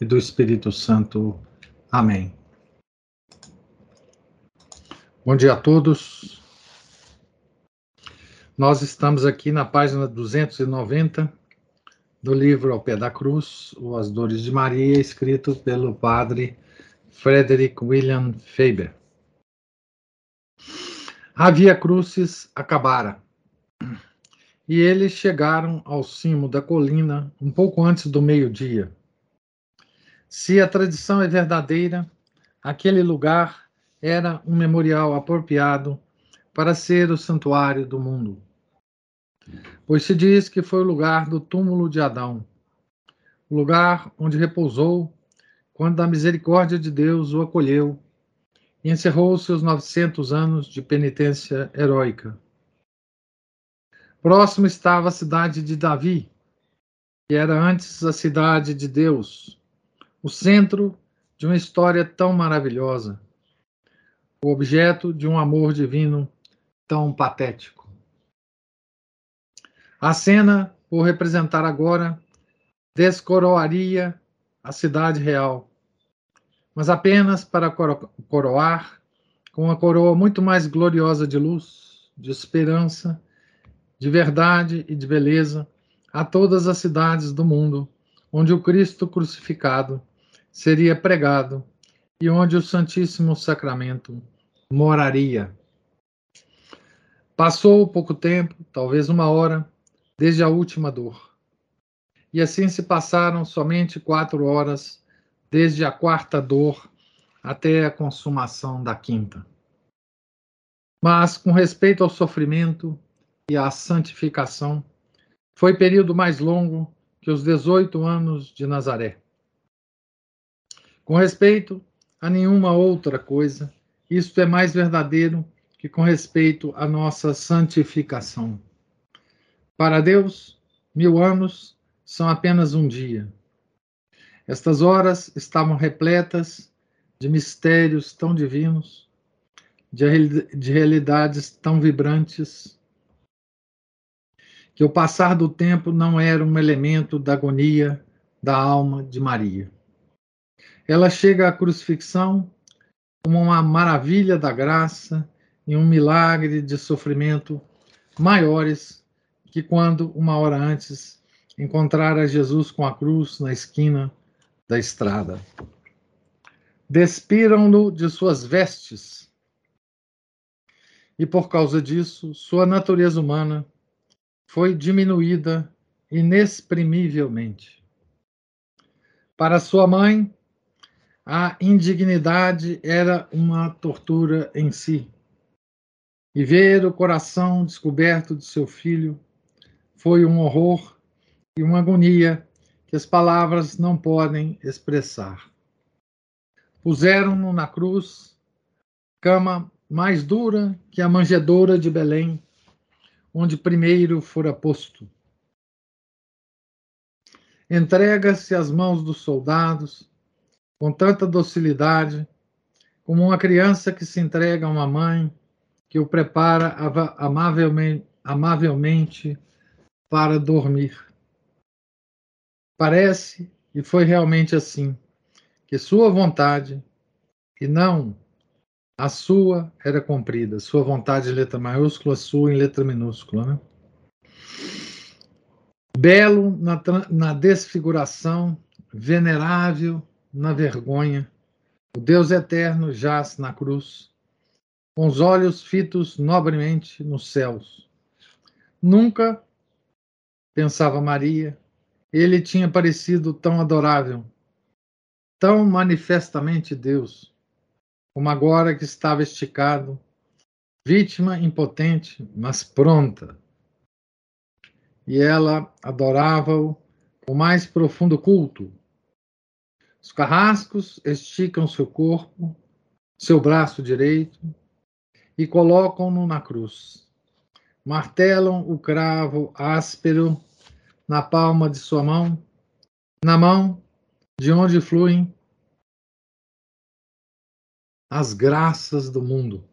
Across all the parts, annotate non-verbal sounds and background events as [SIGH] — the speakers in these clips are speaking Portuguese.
e do Espírito Santo. Amém. Bom dia a todos. Nós estamos aqui na página 290 do livro Ao Pé da Cruz, ou As Dores de Maria, escrito pelo padre Frederick William Faber. A Via Crucis acabara, e eles chegaram ao cimo da colina um pouco antes do meio-dia. Se a tradição é verdadeira, aquele lugar era um memorial apropriado para ser o santuário do mundo. Pois se diz que foi o lugar do túmulo de Adão, o lugar onde repousou quando a misericórdia de Deus o acolheu e encerrou seus 900 anos de penitência heróica. Próximo estava a cidade de Davi, que era antes a cidade de Deus, o centro de uma história tão maravilhosa, o objeto de um amor divino tão patético. A cena, por representar agora, descoroaria a cidade real, mas apenas para coroar com uma coroa muito mais gloriosa de luz, de esperança, de verdade e de beleza a todas as cidades do mundo onde o Cristo crucificado seria pregado e onde o Santíssimo Sacramento moraria. Passou pouco tempo, talvez uma hora, desde a última dor. E assim se passaram somente quatro horas, desde a quarta dor até a consumação da quinta. Mas, com respeito ao sofrimento e à santificação, foi período mais longo que os 18 anos de Nazaré. Com respeito a nenhuma outra coisa, isto é mais verdadeiro que com respeito à nossa santificação. Para Deus, mil anos são apenas um dia. Estas horas estavam repletas de mistérios tão divinos, de, de realidades tão vibrantes, que o passar do tempo não era um elemento da agonia da alma de Maria. Ela chega à crucifixão como uma maravilha da graça e um milagre de sofrimento maiores que quando, uma hora antes, encontrara Jesus com a cruz na esquina da estrada. Despiram-no de suas vestes, e por causa disso, sua natureza humana foi diminuída inexprimivelmente. Para sua mãe, a indignidade era uma tortura em si. E ver o coração descoberto de seu filho foi um horror e uma agonia que as palavras não podem expressar. Puseram-no na cruz, cama mais dura que a manjedoura de Belém, onde primeiro fora posto. Entrega-se às mãos dos soldados, com tanta docilidade, como uma criança que se entrega a uma mãe que o prepara amavelmente, amavelmente para dormir. Parece, e foi realmente assim, que sua vontade, e não a sua, era cumprida. Sua vontade em letra maiúscula, sua em letra minúscula. Né? Belo na, na desfiguração, venerável na vergonha, o Deus eterno jaz na cruz, com os olhos fitos nobremente nos céus. Nunca, pensava Maria, ele tinha parecido tão adorável, tão manifestamente Deus, como agora que estava esticado, vítima impotente, mas pronta. E ela adorava-o com mais profundo culto, Os carrascos esticam seu corpo, seu braço direito, e colocam-no na cruz. Martelam o cravo áspero na palma de sua mão, na mão de onde fluem as graças do mundo.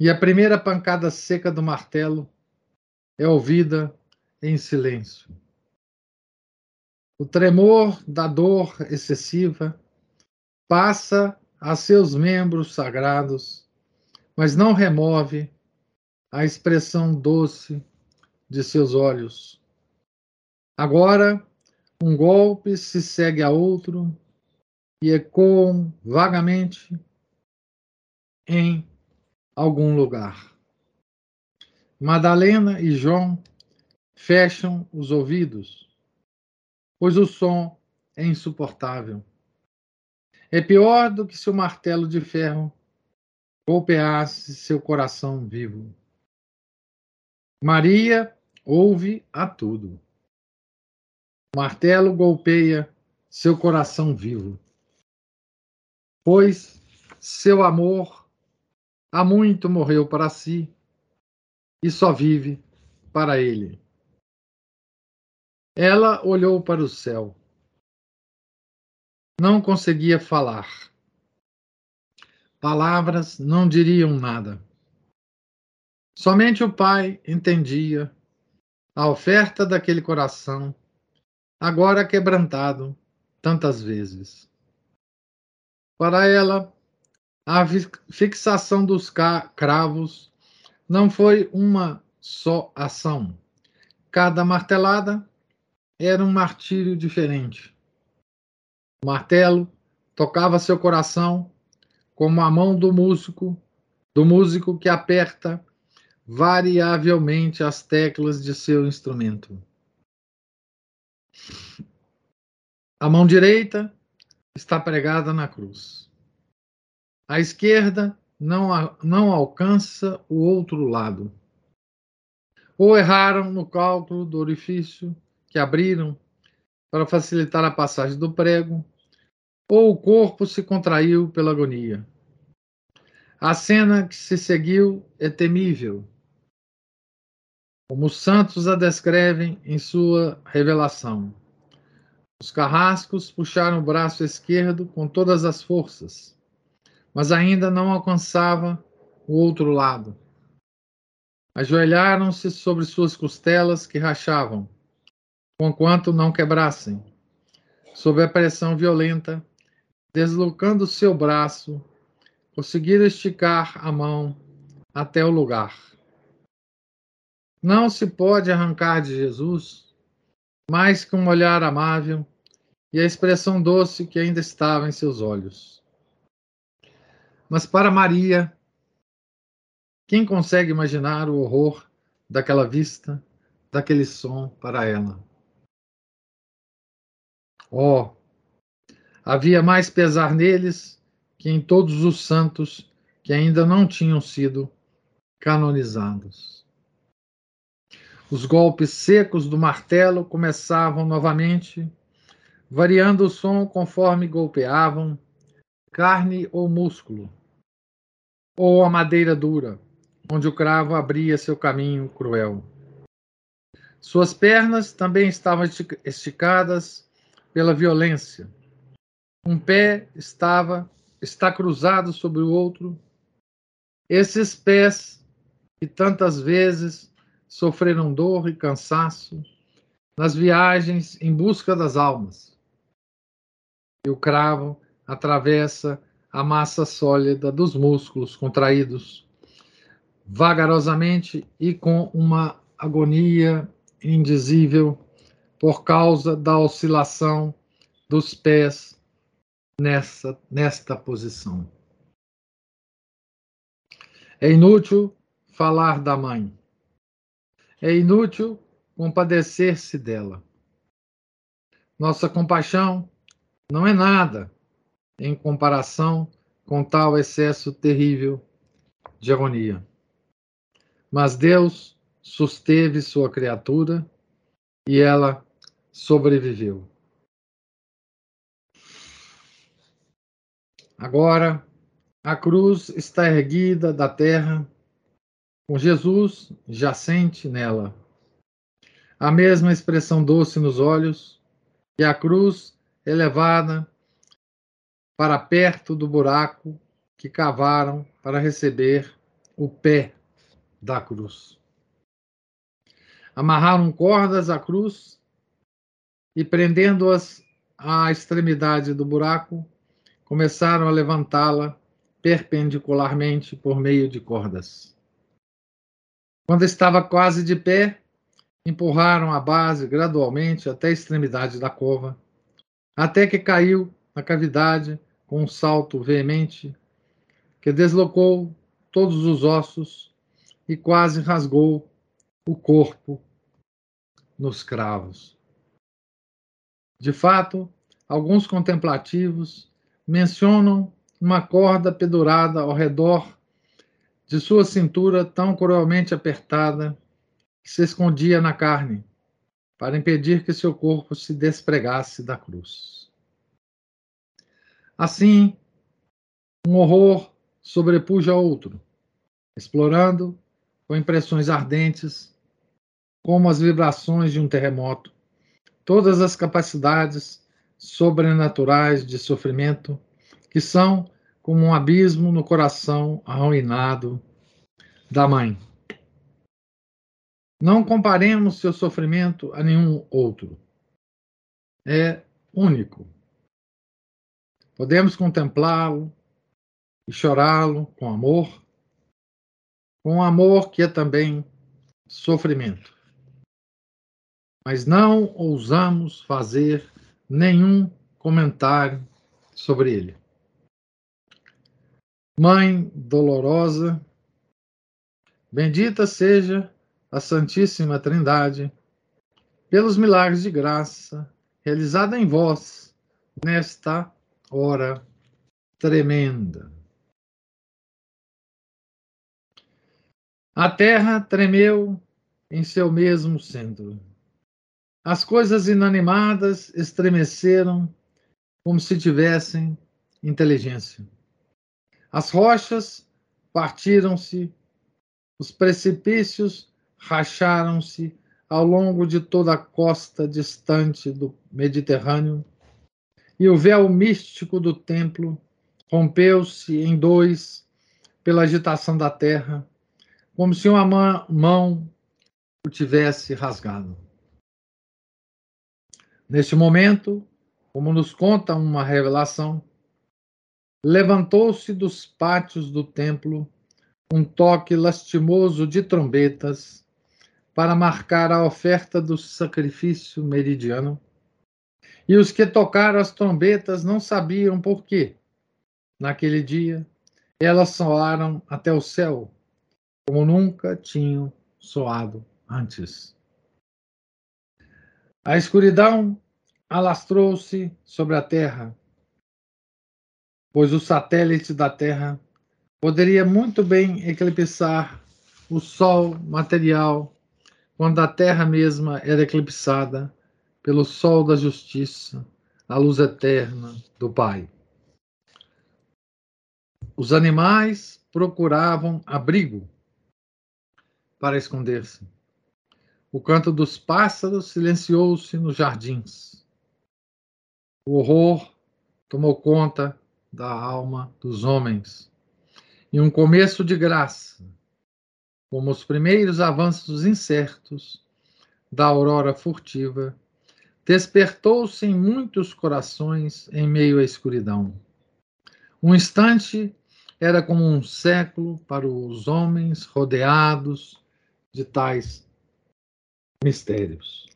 E a primeira pancada seca do martelo é ouvida em silêncio. O tremor da dor excessiva passa a seus membros sagrados mas não remove a expressão doce de seus olhos. Agora, um golpe se segue a outro e ecoam vagamente em algum lugar. Madalena e João fecham os ouvidos, pois o som é insuportável. É pior do que se o martelo de ferro golpeasse seu coração vivo. Maria ouve a tudo. O martelo golpeia seu coração vivo. Pois seu amor há muito morreu para si e só vive para ele. Ela olhou para o céu. Não conseguia falar. Palavras não diriam nada. Somente o Pai entendia a oferta daquele coração, agora quebrantado tantas vezes. Para ela, a fixação dos cravos não foi uma só ação. Cada martelada era um martírio diferente. O martelo tocava seu coração como a mão do músico, do músico que aperta variavelmente as teclas de seu instrumento. A mão direita está pregada na cruz. A esquerda não, não alcança o outro lado. Ou erraram no cálculo do orifício que abriram para facilitar a passagem do prego, ou o corpo se contraiu pela agonia. A cena que se seguiu é temível, como os santos a descrevem em sua revelação. Os carrascos puxaram o braço esquerdo com todas as forças, mas ainda não alcançava o outro lado. Ajoelharam-se sobre suas costelas que rachavam, conquanto não quebrassem. Sob a pressão violenta, deslocando seu braço, conseguiram esticar a mão até o lugar. Não se pode arrancar de Jesus mais que um olhar amável e a expressão doce que ainda estava em seus olhos. Mas para Maria, quem consegue imaginar o horror daquela vista, daquele som para ela? Oh, Havia mais pesar neles que em todos os santos que ainda não tinham sido canonizados. Os golpes secos do martelo começavam novamente, variando o som conforme golpeavam carne ou músculo, ou a madeira dura, onde o cravo abria seu caminho cruel. Suas pernas também estavam esticadas pela violência, um pé estava está cruzado sobre o outro. Esses pés que tantas vezes sofreram dor e cansaço nas viagens em busca das almas. E o cravo atravessa a massa sólida dos músculos contraídos, vagarosamente e com uma agonia indizível por causa da oscilação dos pés nessa, nesta posição. É inútil falar da mãe. É inútil compadecer-se dela. Nossa compaixão não é nada em comparação com tal excesso terrível de agonia. Mas Deus susteve sua criatura e ela sobreviveu. Agora, a cruz está erguida da terra, com Jesus jacente nela. A mesma expressão doce nos olhos, e a cruz elevada para perto do buraco que cavaram para receber o pé da cruz. Amarraram cordas à cruz e, prendendo-as à extremidade do buraco, começaram a levantá-la perpendicularmente por meio de cordas. Quando estava quase de pé, empurraram a base gradualmente até a extremidade da cova, até que caiu na cavidade com um salto veemente que deslocou todos os ossos e quase rasgou o corpo nos cravos. De fato, alguns contemplativos mencionam uma corda pendurada ao redor de sua cintura tão cruelmente apertada que se escondia na carne, para impedir que seu corpo se despregasse da cruz. Assim, um horror sobrepuja outro, explorando, com impressões ardentes, como as vibrações de um terremoto, todas as capacidades sobrenaturais de sofrimento que são como um abismo no coração arruinado da mãe. Não comparemos seu sofrimento a nenhum outro. É único. Podemos contemplá-lo e chorá-lo com amor, com amor que é também sofrimento. Mas não ousamos fazer nenhum comentário sobre ele. Mãe dolorosa, bendita seja a Santíssima Trindade, pelos milagres de graça realizada em vós nesta hora tremenda. A terra tremeu em seu mesmo centro. As coisas inanimadas estremeceram como se tivessem inteligência. As rochas partiram-se, os precipícios racharam-se ao longo de toda a costa distante do Mediterrâneo, e o véu místico do templo rompeu-se em dois pela agitação da terra, como se uma mão o tivesse rasgado. Neste momento, como nos conta uma revelação, levantou-se dos pátios do templo um toque lastimoso de trombetas para marcar a oferta do sacrifício meridiano. E os que tocaram as trombetas não sabiam por quê. Naquele dia, elas soaram até o céu, como nunca tinham soado antes. A escuridão alastrou-se sobre a terra pois o satélite da Terra poderia muito bem eclipsar o Sol material quando a Terra mesma era eclipsada pelo Sol da Justiça, a luz eterna do Pai. Os animais procuravam abrigo para esconder-se. O canto dos pássaros silenciou-se nos jardins. O horror tomou conta da alma dos homens. E um começo de graça, como os primeiros avanços incertos da aurora furtiva, despertou-se em muitos corações em meio à escuridão. Um instante era como um século para os homens rodeados de tais mistérios.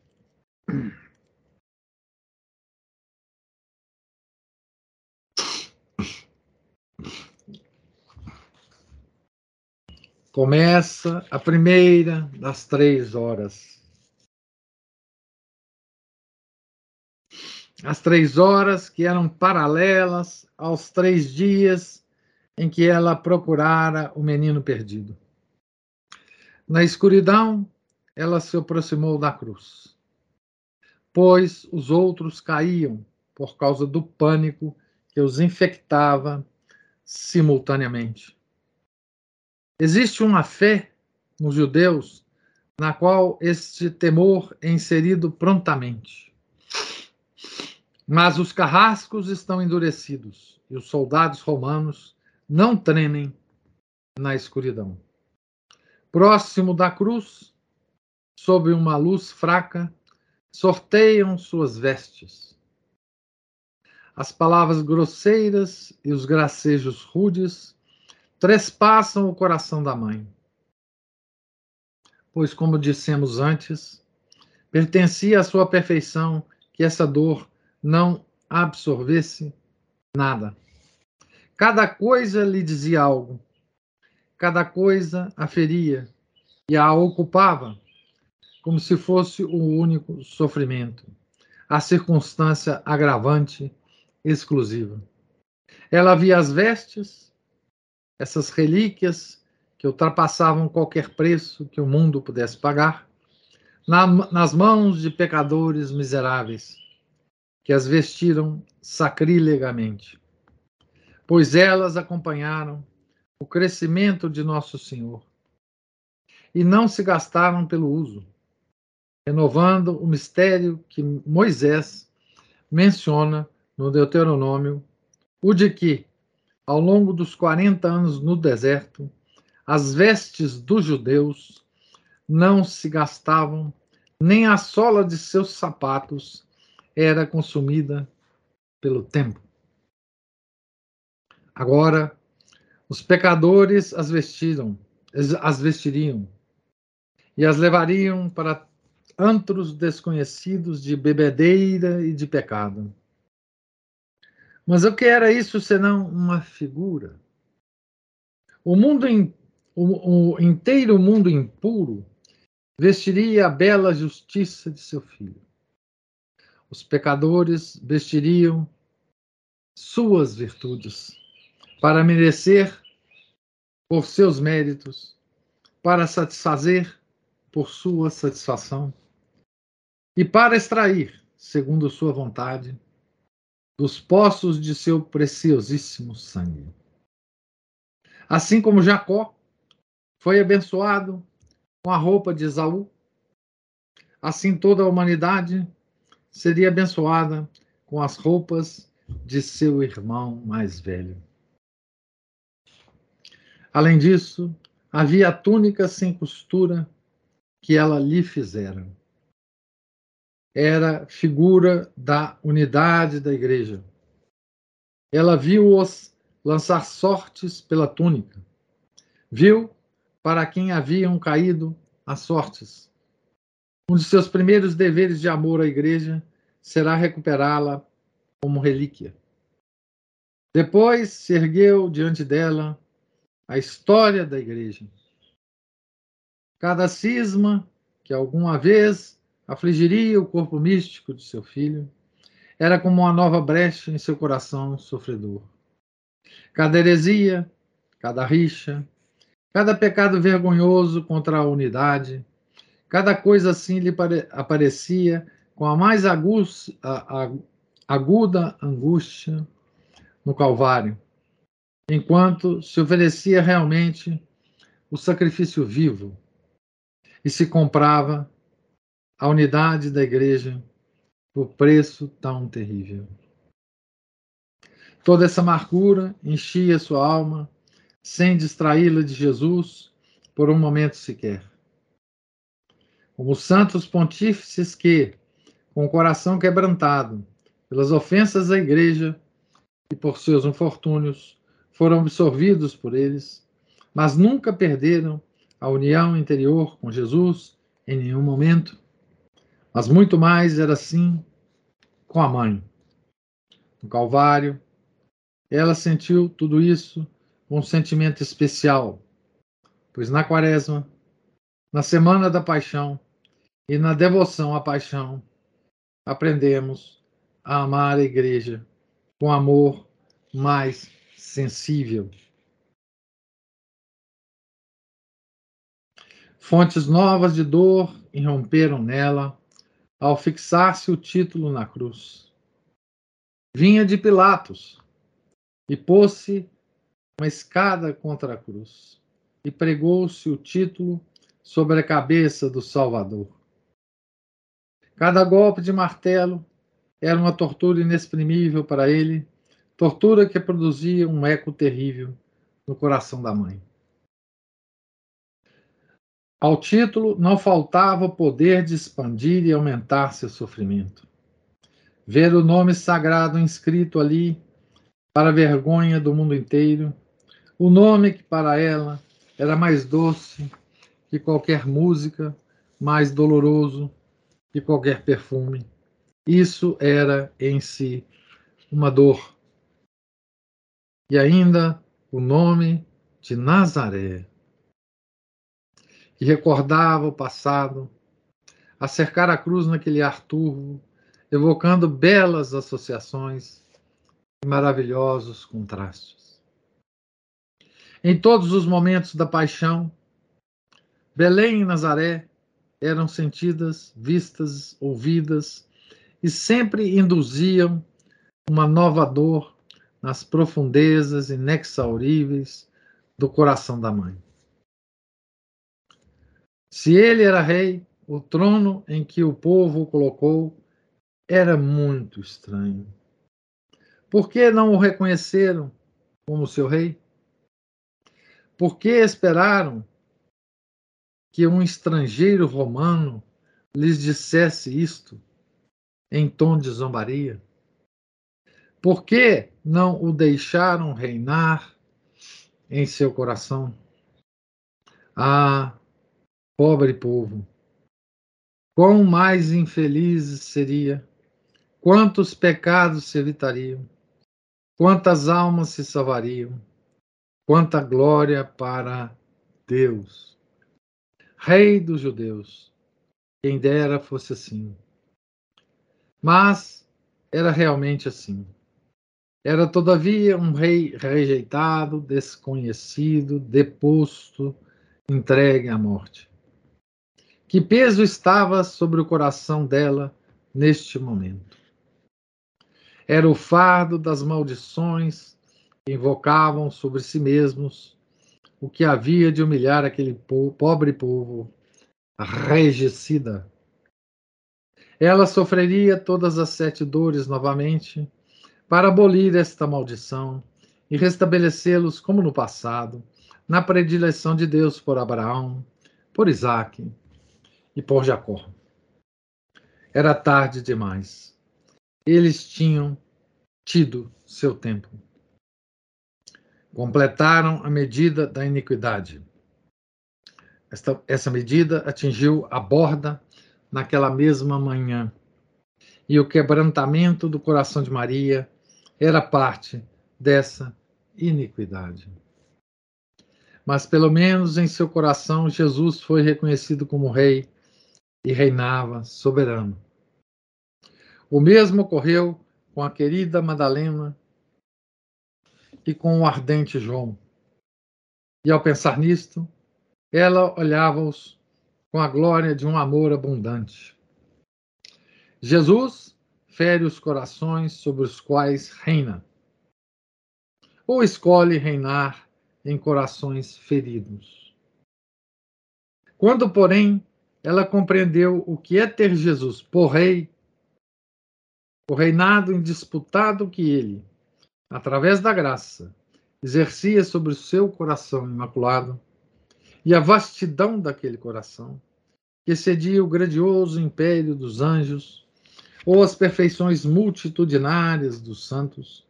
Começa a primeira das três horas. As três horas que eram paralelas aos três dias em que ela procurara o menino perdido. Na escuridão, ela se aproximou da cruz, pois os outros caíam por causa do pânico que os infectava simultaneamente. Existe uma fé nos judeus na qual este temor é inserido prontamente. Mas os carrascos estão endurecidos e os soldados romanos não tremem na escuridão. Próximo da cruz, sob uma luz fraca, sorteiam suas vestes. As palavras grosseiras e os gracejos rudes trespassam o coração da mãe. Pois, como dissemos antes, pertencia à sua perfeição que essa dor não absorvesse nada. Cada coisa lhe dizia algo, cada coisa a feria e a ocupava como se fosse o único sofrimento, a circunstância agravante exclusiva. Ela via as vestes, essas relíquias que ultrapassavam qualquer preço que o mundo pudesse pagar, na, nas mãos de pecadores miseráveis que as vestiram sacrilegamente, pois elas acompanharam o crescimento de Nosso Senhor e não se gastaram pelo uso renovando o mistério que Moisés menciona no Deuteronômio, o de que, ao longo dos 40 anos no deserto, as vestes dos judeus não se gastavam, nem a sola de seus sapatos era consumida pelo tempo. Agora, os pecadores as vestiram, as vestiriam e as levariam para antros desconhecidos de bebedeira e de pecado. Mas o que era isso senão uma figura? O mundo in, o, o inteiro mundo impuro vestiria a bela justiça de seu filho. Os pecadores vestiriam suas virtudes para merecer por seus méritos, para satisfazer por sua satisfação e para extrair, segundo sua vontade, dos poços de seu preciosíssimo sangue. Assim como Jacó foi abençoado com a roupa de Esaú, assim toda a humanidade seria abençoada com as roupas de seu irmão mais velho. Além disso, havia a túnica sem costura que ela lhe fizera era figura da unidade da igreja. Ela viu-os lançar sortes pela túnica. Viu para quem haviam caído as sortes. Um de seus primeiros deveres de amor à igreja será recuperá-la como relíquia. Depois se ergueu diante dela a história da igreja. Cada cisma que alguma vez afligiria o corpo místico de seu filho, era como uma nova brecha em seu coração sofredor. Cada heresia, cada rixa, cada pecado vergonhoso contra a unidade, cada coisa assim lhe aparecia com a mais aguda angústia no Calvário, enquanto se oferecia realmente o sacrifício vivo e se comprava a unidade da igreja por preço tão terrível. Toda essa amargura enchia sua alma, sem distraí-la de Jesus por um momento sequer. Como santos pontífices que, com o coração quebrantado pelas ofensas à igreja e por seus infortúnios, foram absorvidos por eles, mas nunca perderam a união interior com Jesus em nenhum momento, mas muito mais era assim com a mãe. No Calvário, ela sentiu tudo isso com um sentimento especial, pois na Quaresma, na Semana da Paixão e na devoção à paixão, aprendemos a amar a Igreja com amor mais sensível. Fontes novas de dor irromperam nela ao fixar-se o título na cruz. Vinha de Pilatos e pôs-se uma escada contra a cruz e pregou-se o título sobre a cabeça do Salvador. Cada golpe de martelo era uma tortura inexprimível para ele, tortura que produzia um eco terrível no coração da mãe. Ao título não faltava poder de expandir e aumentar seu sofrimento. Ver o nome sagrado inscrito ali, para a vergonha do mundo inteiro, o nome que para ela era mais doce que qualquer música, mais doloroso que qualquer perfume. Isso era em si uma dor. E ainda o nome de Nazaré, que recordava o passado, a cercar a cruz naquele ar turvo, evocando belas associações e maravilhosos contrastes. Em todos os momentos da paixão, Belém e Nazaré eram sentidas, vistas, ouvidas e sempre induziam uma nova dor nas profundezas inexauríveis do coração da mãe. Se ele era rei, o trono em que o povo o colocou era muito estranho. Por que não o reconheceram como seu rei? Por que esperaram que um estrangeiro romano lhes dissesse isto em tom de zombaria? Por que não o deixaram reinar em seu coração? Ah, pobre povo! Quão mais infeliz seria, quantos pecados se evitariam, quantas almas se salvariam, quanta glória para Deus! Rei dos judeus. Quem dera fosse assim. Mas era realmente assim. Era, todavia, um rei rejeitado, desconhecido, deposto, entregue à morte. Que peso estava sobre o coração dela neste momento? Era o fardo das maldições que invocavam sobre si mesmos o que havia de humilhar aquele pobre povo regicida. Ela sofreria todas as sete dores novamente para abolir esta maldição e restabelecê-los como no passado, na predileção de Deus por Abraão, por Isaque e por Jacó. Era tarde demais. Eles tinham tido seu tempo completaram a medida da iniquidade. Esta, essa medida atingiu a borda naquela mesma manhã. E o quebrantamento do coração de Maria era parte dessa iniquidade. Mas pelo menos em seu coração Jesus foi reconhecido como rei e reinava soberano. O mesmo ocorreu com a querida Madalena e com o ardente João. E ao pensar nisto, ela olhava-os com a glória de um amor abundante. Jesus fere os corações sobre os quais reina, ou escolhe reinar em corações feridos. Quando, porém, ela compreendeu o que é ter Jesus por rei, o reinado indisputado que ele, através da graça, exercia sobre o seu coração imaculado e a vastidão daquele coração, que excedia o grandioso império dos anjos ou as perfeições multitudinárias dos santos,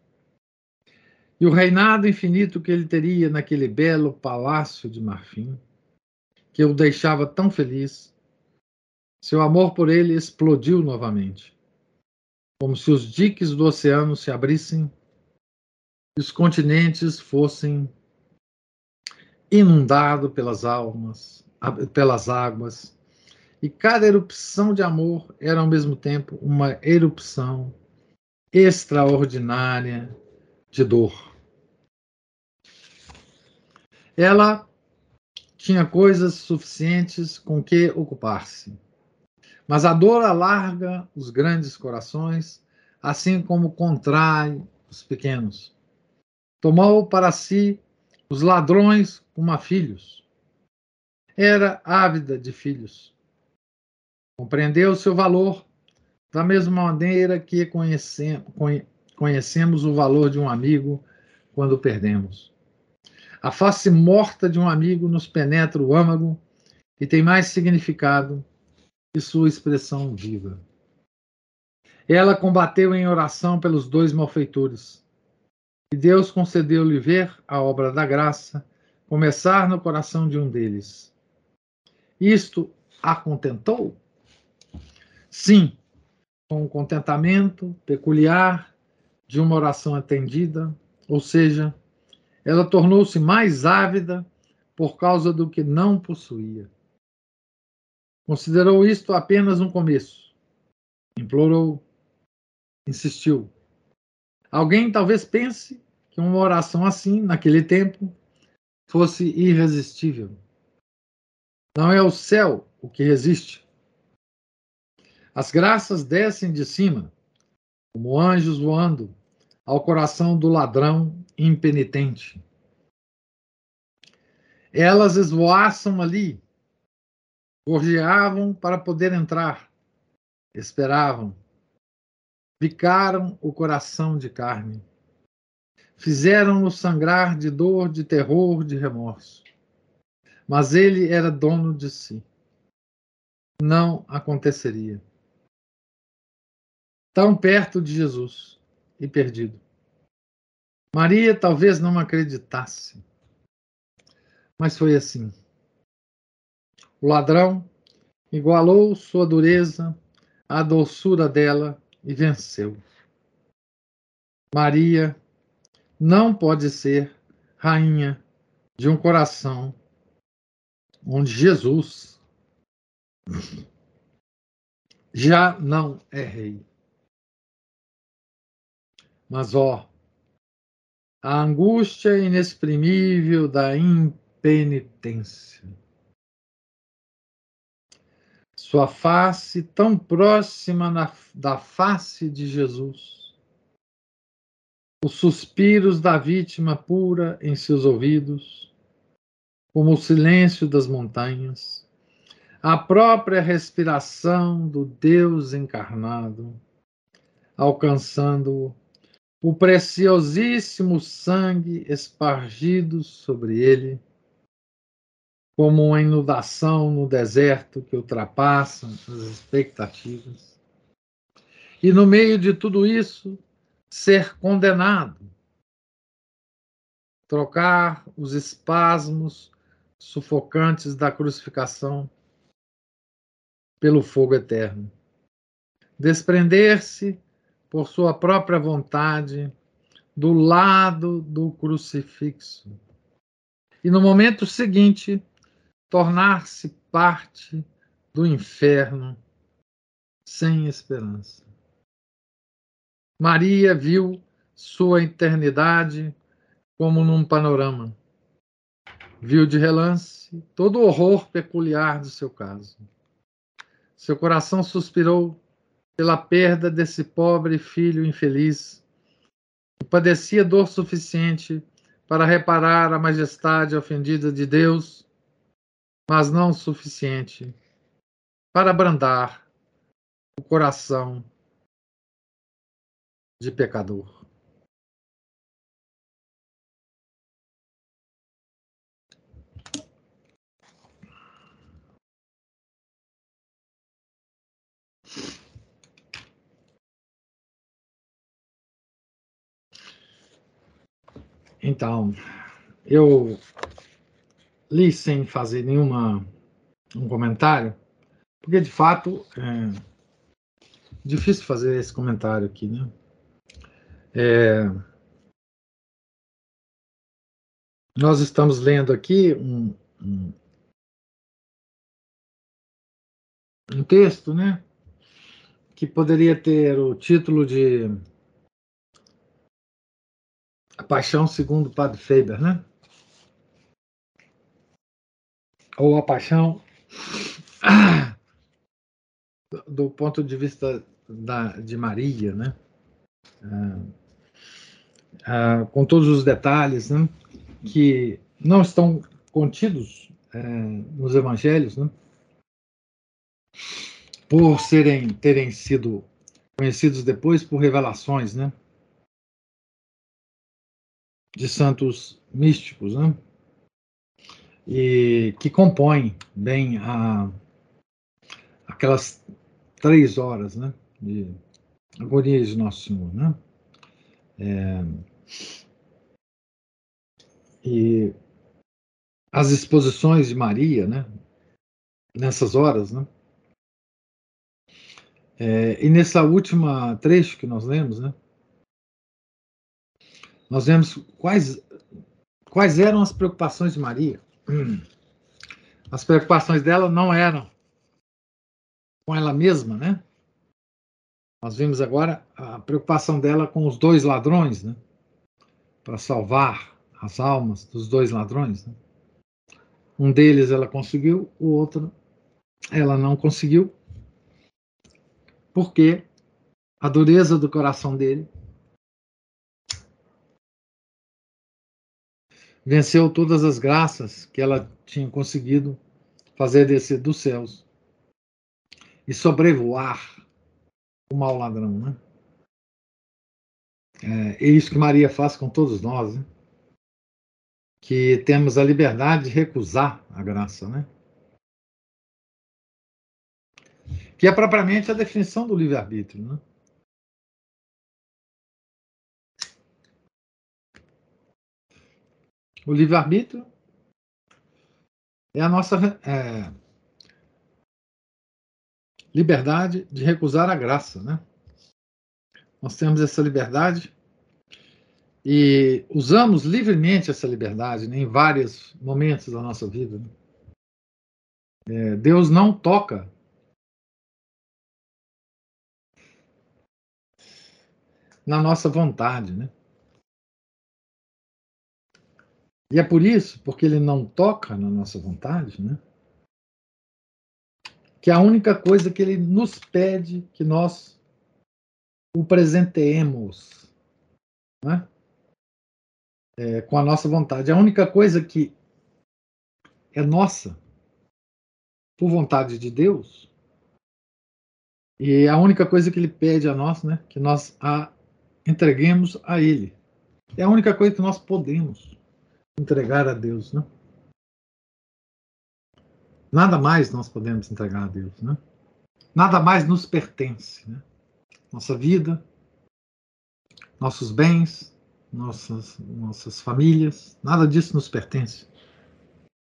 e o reinado infinito que ele teria naquele belo palácio de marfim, que o deixava tão feliz, seu amor por ele explodiu novamente, como se os diques do oceano se abrissem os continentes fossem inundados pelas almas, pelas águas, e cada erupção de amor era ao mesmo tempo uma erupção extraordinária de dor. Ela tinha coisas suficientes com que ocupar-se. Mas a dor alarga os grandes corações, assim como contrai os pequenos tomou para si os ladrões como a filhos. Era ávida de filhos. Compreendeu seu valor da mesma maneira que conhecemos o valor de um amigo quando perdemos. A face morta de um amigo nos penetra o âmago e tem mais significado que sua expressão viva. Ela combateu em oração pelos dois malfeitores. E Deus concedeu-lhe ver a obra da graça começar no coração de um deles. Isto a contentou? Sim, com o contentamento peculiar de uma oração atendida, ou seja, ela tornou-se mais ávida por causa do que não possuía. Considerou isto apenas um começo. Implorou, insistiu. Alguém talvez pense que uma oração assim, naquele tempo, fosse irresistível. Não é o céu o que resiste. As graças descem de cima, como anjos voando, ao coração do ladrão impenitente. Elas esvoaçam ali, gorjeavam para poder entrar, esperavam, picaram o coração de carne. Fizeram-no sangrar de dor, de terror, de remorso. Mas ele era dono de si. Não aconteceria. Tão perto de Jesus e perdido. Maria talvez não acreditasse. Mas foi assim. O ladrão igualou sua dureza à doçura dela e venceu. Maria não pode ser rainha de um coração onde Jesus já não é rei. Mas, ó, a angústia inexprimível da impenitência sua face tão próxima na, da face de Jesus. Os suspiros da vítima pura em seus ouvidos, como o silêncio das montanhas, a própria respiração do Deus encarnado, alcançando o preciosíssimo sangue espargido sobre ele como uma inundação no deserto que ultrapassa as expectativas. E no meio de tudo isso, ser condenado, trocar os espasmos sufocantes da crucificação pelo fogo eterno, desprender-se por sua própria vontade do lado do crucifixo. E no momento seguinte, tornar-se parte do inferno sem esperança. Maria viu sua eternidade como num panorama. Viu de relance todo o horror peculiar do seu caso. Seu coração suspirou pela perda desse pobre filho infeliz, que padecia dor suficiente para reparar a majestade ofendida de Deus mas não o suficiente para abrandar o coração de pecador. Então, eu li sem fazer nenhuma um comentário, porque de fato é difícil fazer esse comentário aqui, né? É, nós estamos lendo aqui um, um, um texto, né? Que poderia ter o título de A Paixão segundo o Padre Faber, né? Ou a paixão [CLEARS THROAT] do ponto de vista da, de Maria, né? Ah, ah, com todos os detalhes, né? Que não estão contidos é, nos evangelhos, né? por serem terem sido conhecidos depois por revelações, né? de santos místicos, né? E que compõem bem a, aquelas três horas, né? De agonia de Nosso Senhor, né? É, e as exposições de Maria, né? Nessas horas, né? É, e nessa última trecho que nós lemos, né? nós vemos quais, quais eram as preocupações de Maria. As preocupações dela não eram com ela mesma, né? Nós vimos agora a preocupação dela com os dois ladrões, né? Para salvar as almas dos dois ladrões. Né? Um deles ela conseguiu, o outro ela não conseguiu, porque a dureza do coração dele venceu todas as graças que ela tinha conseguido fazer descer dos céus e sobrevoar o mau ladrão, né? É, é isso que Maria faz com todos nós, né? que temos a liberdade de recusar a graça, né? Que é propriamente a definição do livre-arbítrio, né? O livre-arbítrio é a nossa é, liberdade de recusar a graça, né? Nós temos essa liberdade e usamos livremente essa liberdade né, em vários momentos da nossa vida. Né? É, Deus não toca na nossa vontade, né? E é por isso, porque ele não toca na nossa vontade, né? Que a única coisa que ele nos pede que nós o presenteemos, né? É, com a nossa vontade. A única coisa que é nossa, por vontade de Deus, e a única coisa que ele pede a nós, né? Que nós a entreguemos a ele. É a única coisa que nós podemos entregar a Deus, né? Nada mais nós podemos entregar a Deus, né? Nada mais nos pertence, né? Nossa vida, nossos bens, nossas, nossas famílias, nada disso nos pertence.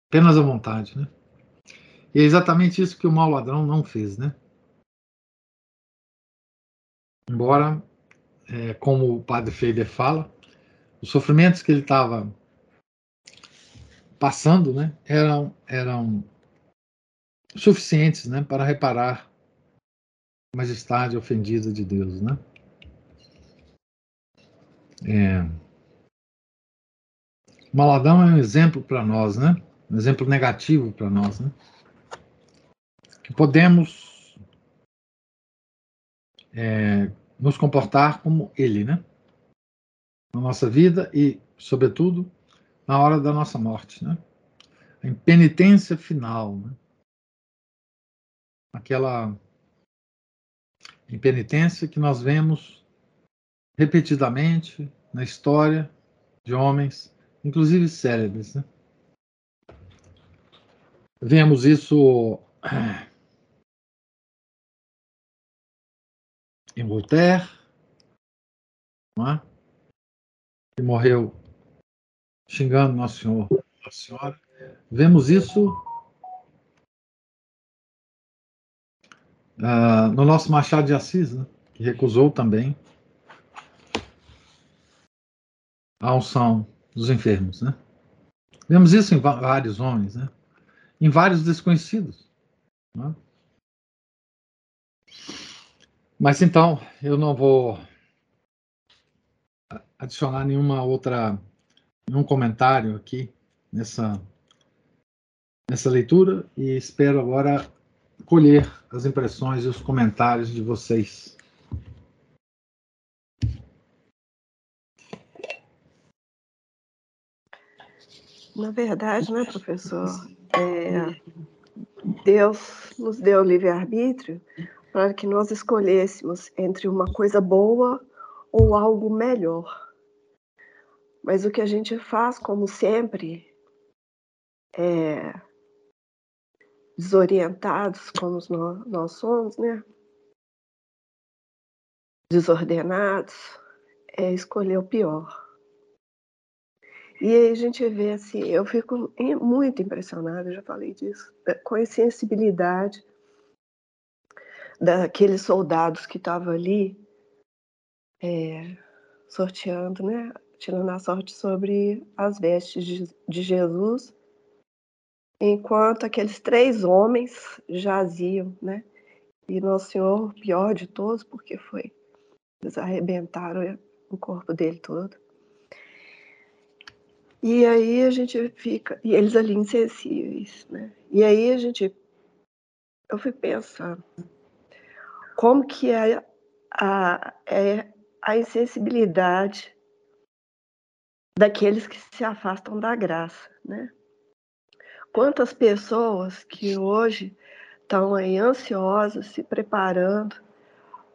Apenas a vontade, né? E é exatamente isso que o mau ladrão não fez, né? Embora, é, como o padre Feider fala, os sofrimentos que ele estava passando, né, eram, eram suficientes né, para reparar a majestade ofendida de Deus. Né? É... Maladão é um exemplo para nós, né? um exemplo negativo para nós. Né? Que podemos é, nos comportar como ele, né? na nossa vida e, sobretudo, na hora da nossa morte, né? A impenitência final, né? Aquela impenitência que nós vemos repetidamente na história de homens, inclusive célebres, né? Vemos isso [CLEARS THROAT] em Voltaire, não é? que morreu xingando Nosso Senhor, Nossa Senhora. Vemos isso uh, no nosso Machado de Assis, né, que recusou também a unção dos enfermos. Né? Vemos isso em vários homens, né? em vários desconhecidos. Né? Mas então, eu não vou adicionar nenhuma outra um comentário aqui nessa, nessa leitura e espero agora colher as impressões e os comentários de vocês. Na verdade, né, professor? É, Deus nos deu livre-arbítrio para que nós escolhêssemos entre uma coisa boa ou algo melhor. Mas o que a gente faz, como sempre, é, desorientados como nós, somos, né? Desordenados, é escolher o pior. E aí a gente vê assim, eu fico muito impressionada, já falei disso, com a sensibilidade daqueles soldados que estavam ali é, sorteando, né, tirando a sorte sobre as vestes de, Jesus, enquanto aqueles três homens jaziam, né, e Nosso Senhor, pior de todos, porque foi, eles arrebentaram o corpo dele todo. E aí a gente fica, e eles ali insensíveis, né? E aí a gente, eu fui pensar, como que é a, é a insensibilidade daqueles que se afastam da graça, né? Quantas pessoas que hoje estão aí ansiosas, se preparando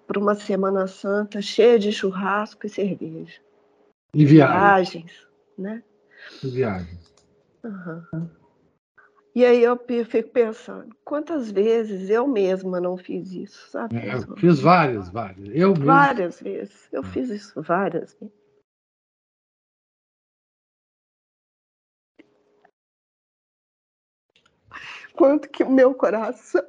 para uma Semana Santa cheia de churrasco e cerveja. E viagens, né? viagem. Uhum. E aí eu fico pensando, quantas vezes eu mesma não fiz isso, sabe? É, eu fiz várias, várias. Eu mesmo... Várias vezes. Eu fiz isso várias vezes. Quanto que o meu coração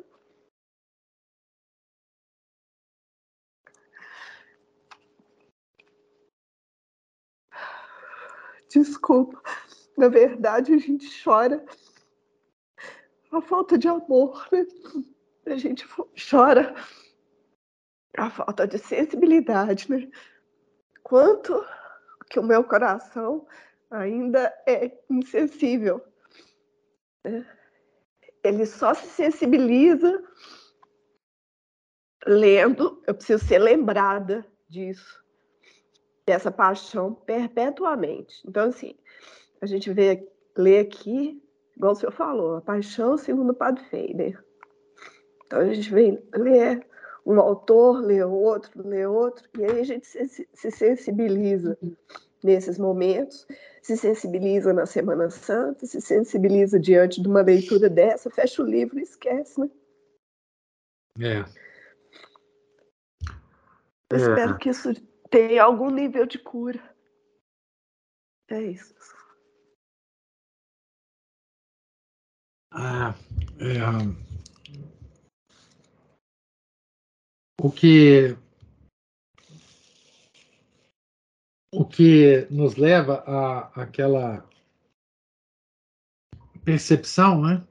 Desculpa. Na verdade, a gente chora a falta de amor, né? A gente chora a falta de sensibilidade, né? Quanto que o meu coração ainda é insensível. Né? Ele só se sensibiliza lendo, eu preciso ser lembrada disso dessa paixão perpetuamente. Então, assim, a gente vê, lê aqui, igual o senhor falou, a paixão segundo o Padre Feider. Então, a gente vem ler um autor, lê outro, lê outro, e aí a gente se, se sensibiliza nesses momentos, se sensibiliza na Semana Santa, se sensibiliza diante de uma leitura dessa, fecha o livro e esquece, né? É. Eu é. espero que isso tem algum nível de cura. É isso. Ah, é, o que o que nos leva a aquela percepção, né?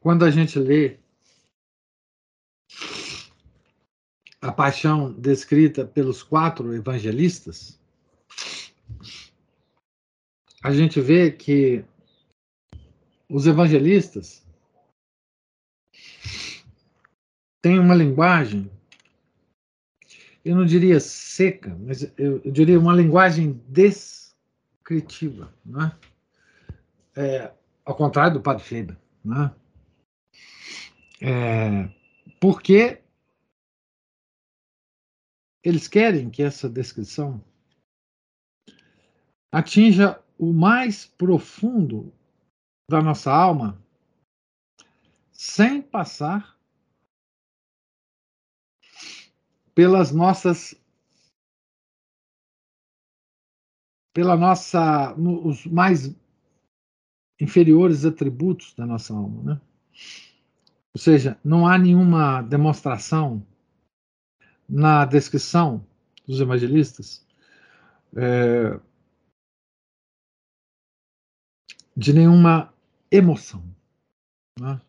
Quando a gente lê a paixão descrita pelos quatro evangelistas, a gente vê que os evangelistas têm uma linguagem, eu não diria seca, mas eu, eu diria uma linguagem descritiva, né? É, ao contrário do Padre Feida, né? É, porque eles querem que essa descrição atinja o mais profundo da nossa alma sem passar pelas nossas pela nossa os mais inferiores atributos da nossa alma, né? Ou seja, não há nenhuma demonstração na descrição dos evangelistas é, de nenhuma emoção. Né?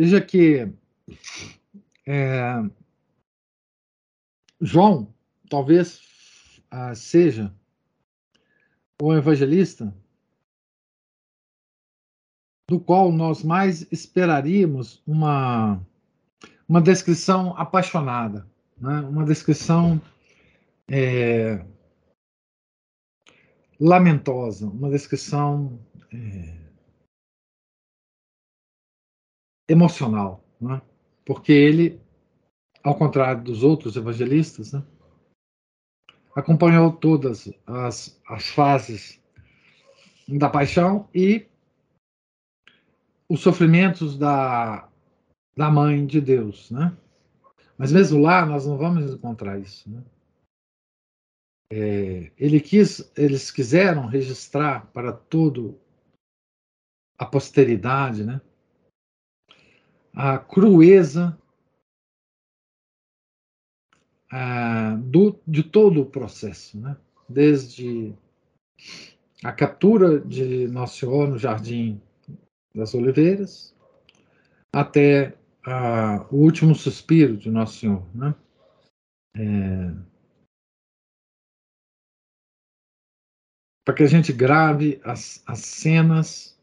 Veja que é, João talvez ah, seja o evangelista do qual nós mais esperaríamos uma, uma descrição apaixonada né? uma descrição é, lamentosa, uma descrição é, emocional, né? porque ele, ao contrário dos outros evangelistas, né? acompanhou todas as, as fases da paixão e os sofrimentos da, da mãe de Deus, né? Mas mesmo lá nós não vamos encontrar isso, né? É, ele quis, eles quiseram registrar para todo a posteridade, né? A crueza do, de todo o processo, né? Desde a captura de Nosso Senhor no Jardim das Oliveiras até o último suspiro de Nosso Senhor, né? É, para que a gente grave as, as cenas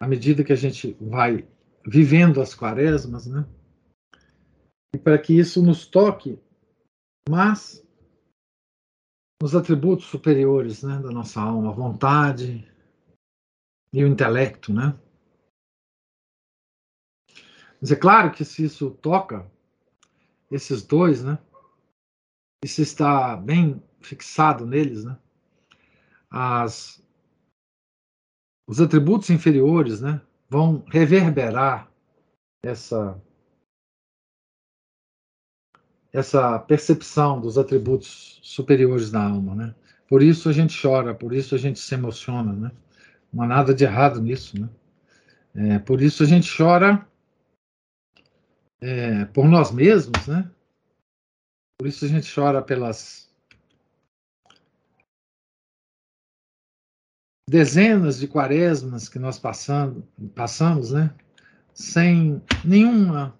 à medida que a gente vai vivendo as quaresmas, né? E para que isso nos toque, mas nos atributos superiores, né, da nossa alma, a vontade e o intelecto, né? Mas é claro que se isso toca esses dois, né? E se está bem fixado neles, né? as, os atributos inferiores né, vão reverberar essa, essa percepção dos atributos superiores da alma. Né? Por isso a gente chora, por isso a gente se emociona. Né? Não há nada de errado nisso. Né? É, por isso a gente chora é, por nós mesmos, né? Por isso a gente chora pelas dezenas de quaresmas que nós passando, passamos, né? Sem nenhuma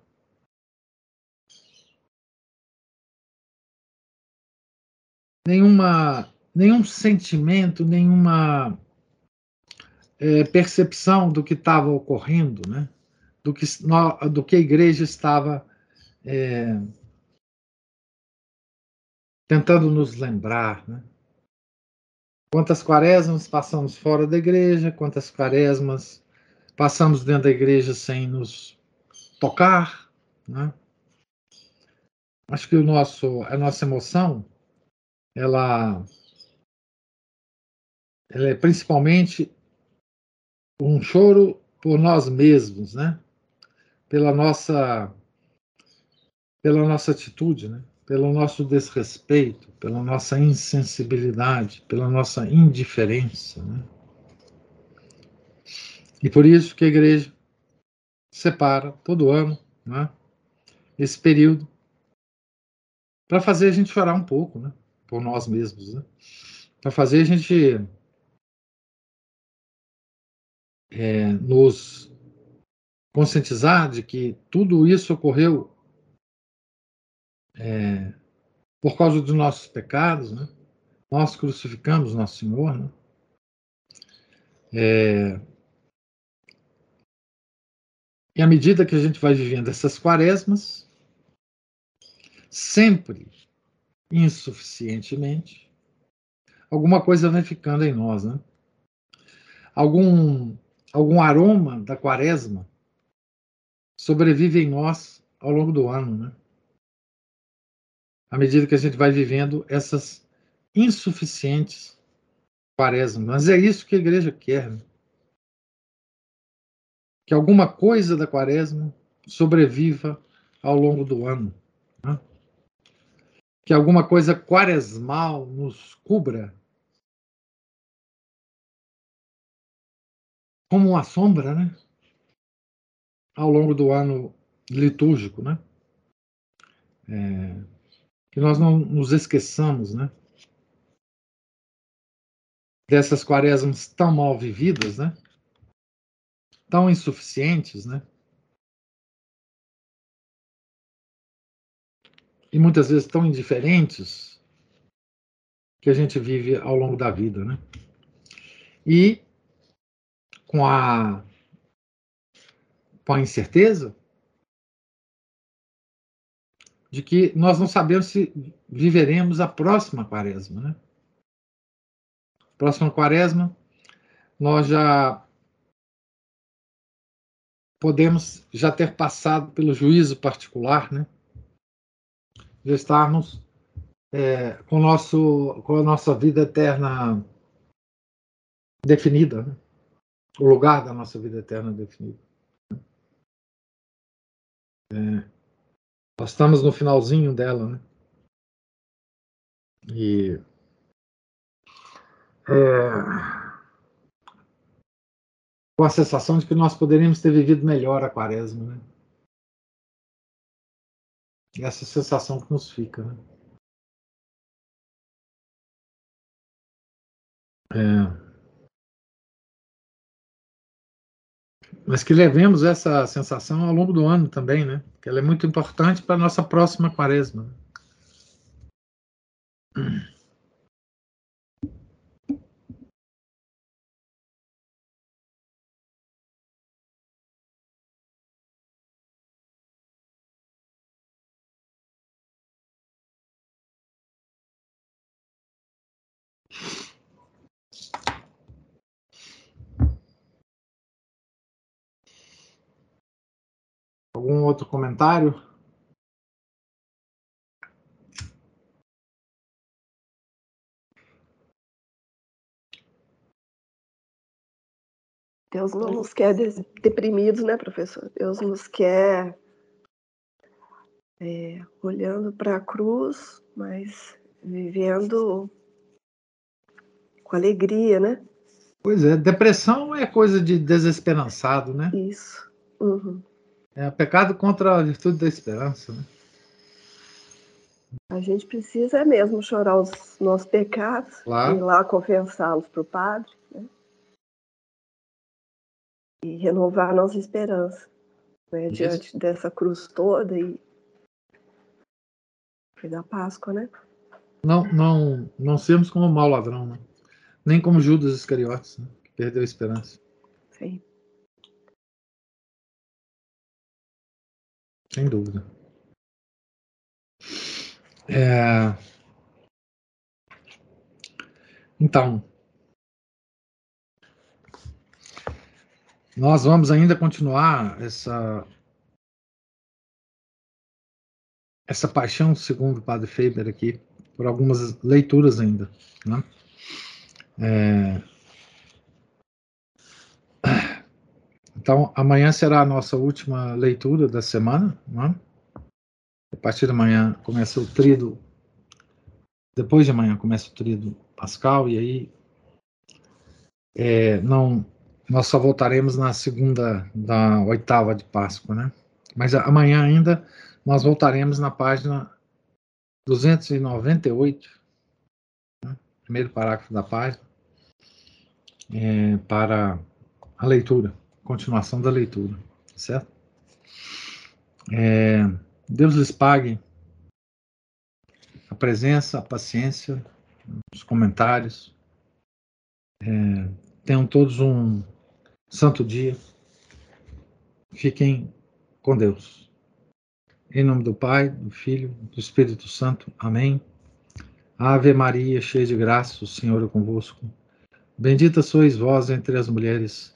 nenhuma nenhum sentimento, nenhuma é, percepção do que estava ocorrendo, né? Do que do que a igreja estava é, tentando nos lembrar, né? Quantas quaresmas passamos fora da igreja, quantas quaresmas passamos dentro da igreja sem nos tocar, né? Acho que o nosso, a nossa emoção, ela, ela é principalmente um choro por nós mesmos, né? Pela nossa, pela nossa atitude, né? pelo nosso desrespeito, pela nossa insensibilidade, pela nossa indiferença. Né? E por isso que a igreja separa todo ano né, esse período para fazer a gente chorar um pouco né, por nós mesmos, né? para fazer a gente é, nos conscientizar de que tudo isso ocorreu é, por causa dos nossos pecados, né? nós crucificamos Nosso Senhor. Né? É, e à medida que a gente vai vivendo essas quaresmas, sempre insuficientemente, alguma coisa vai ficando em nós, né? Algum, algum aroma da quaresma sobrevive em nós ao longo do ano, né? à medida que a gente vai vivendo essas insuficientes quaresmas. Mas é isso que a igreja quer. Né? Que alguma coisa da quaresma sobreviva ao longo do ano. Né? Que alguma coisa quaresmal nos cubra como uma sombra, né? Ao longo do ano litúrgico, né? É, que nós não nos esqueçamos, né? Dessas quaresmas tão mal vividas, né? Tão insuficientes, né? E muitas vezes tão indiferentes que a gente vive ao longo da vida, né? E com a com a incerteza de que nós não sabemos se viveremos a próxima quaresma. Né? Próxima quaresma, nós já podemos já ter passado pelo juízo particular, né? Já estarmos é, com, nosso, com a nossa vida eterna definida, né? o lugar da nossa vida eterna definido. É, nós estamos no finalzinho dela, né? E é, com a sensação de que nós poderíamos ter vivido melhor a quaresma, né? Essa sensação que nos fica, né? É. Mas que levemos essa sensação ao longo do ano também, né? Que ela é muito importante para a nossa próxima quaresma. Algum outro comentário? Deus não nos quer deprimidos, né, professor? Deus nos quer é, olhando para a cruz, mas vivendo com alegria, né? Pois é, depressão é coisa de desesperançado, né? Isso. Uhum. É pecado contra a virtude da esperança, né? A gente precisa mesmo chorar os nossos pecados, claro. ir lá confessá-los para o Padre, né? E renovar a nossa esperança né? diante dessa cruz toda e, e da Páscoa, né? Não, não, não sermos como o mau ladrão, né? nem como Judas Iscariotes, né? que perdeu a esperança. Sim. Sem dúvida. É... Então, nós vamos ainda continuar essa essa paixão segundo o Padre Faber aqui por algumas leituras ainda, né? É... Então, amanhã será a nossa última leitura da semana. Né? A partir de amanhã começa o trido. Depois de amanhã começa o trido pascal, e aí é, não, nós só voltaremos na segunda da oitava de Páscoa, né? Mas amanhã ainda nós voltaremos na página 298, né? primeiro parágrafo da página, é, para a leitura continuação da leitura, certo? É, Deus lhes pague a presença, a paciência, os comentários. É, tenham todos um santo dia. Fiquem com Deus. Em nome do Pai, do Filho, do Espírito Santo. Amém. Ave Maria, cheia de graça, o Senhor é convosco. Bendita sois vós entre as mulheres